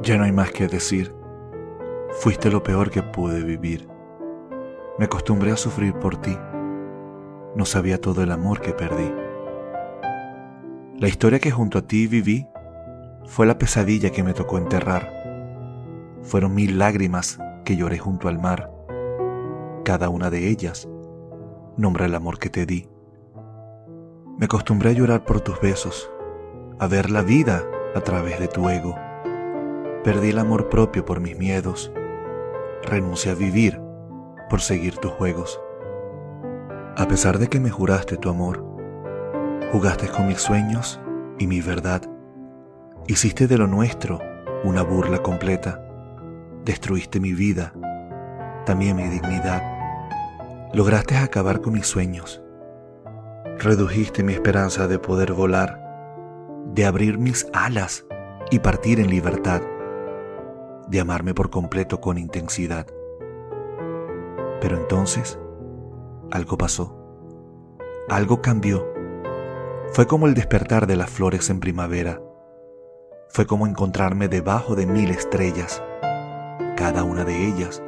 Ya no hay más que decir. Fuiste lo peor que pude vivir. Me acostumbré a sufrir por ti. No sabía todo el amor que perdí. La historia que junto a ti viví fue la pesadilla que me tocó enterrar. Fueron mil lágrimas que lloré junto al mar. Cada una de ellas nombra el amor que te di. Me acostumbré a llorar por tus besos, a ver la vida a través de tu ego Perdí el amor propio por mis miedos. Renuncié a vivir por seguir tus juegos. A pesar de que me juraste tu amor, jugaste con mis sueños y mi verdad. Hiciste de lo nuestro una burla completa. Destruiste mi vida, también mi dignidad. Lograste acabar con mis sueños. Redujiste mi esperanza de poder volar, de abrir mis alas y partir en libertad de amarme por completo con intensidad. Pero entonces, algo pasó. Algo cambió. Fue como el despertar de las flores en primavera. Fue como encontrarme debajo de mil estrellas. Cada una de ellas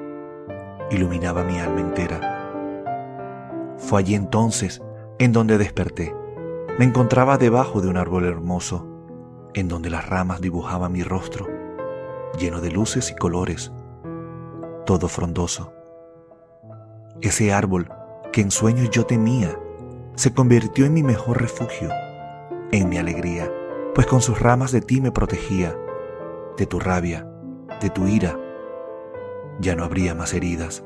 iluminaba mi alma entera. Fue allí entonces en donde desperté. Me encontraba debajo de un árbol hermoso, en donde las ramas dibujaban mi rostro lleno de luces y colores, todo frondoso. Ese árbol que en sueños yo temía, se convirtió en mi mejor refugio, en mi alegría, pues con sus ramas de ti me protegía, de tu rabia, de tu ira. Ya no habría más heridas.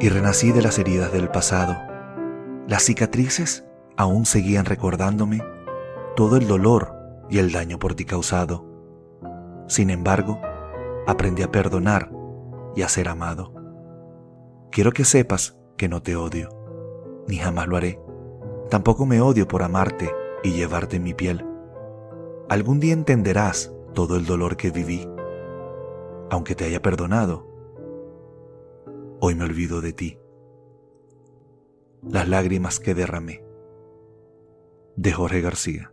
Y renací de las heridas del pasado. Las cicatrices aún seguían recordándome todo el dolor y el daño por ti causado. Sin embargo, aprendí a perdonar y a ser amado. Quiero que sepas que no te odio, ni jamás lo haré. Tampoco me odio por amarte y llevarte mi piel. Algún día entenderás todo el dolor que viví. Aunque te haya perdonado, hoy me olvido de ti. Las lágrimas que derramé. De Jorge García.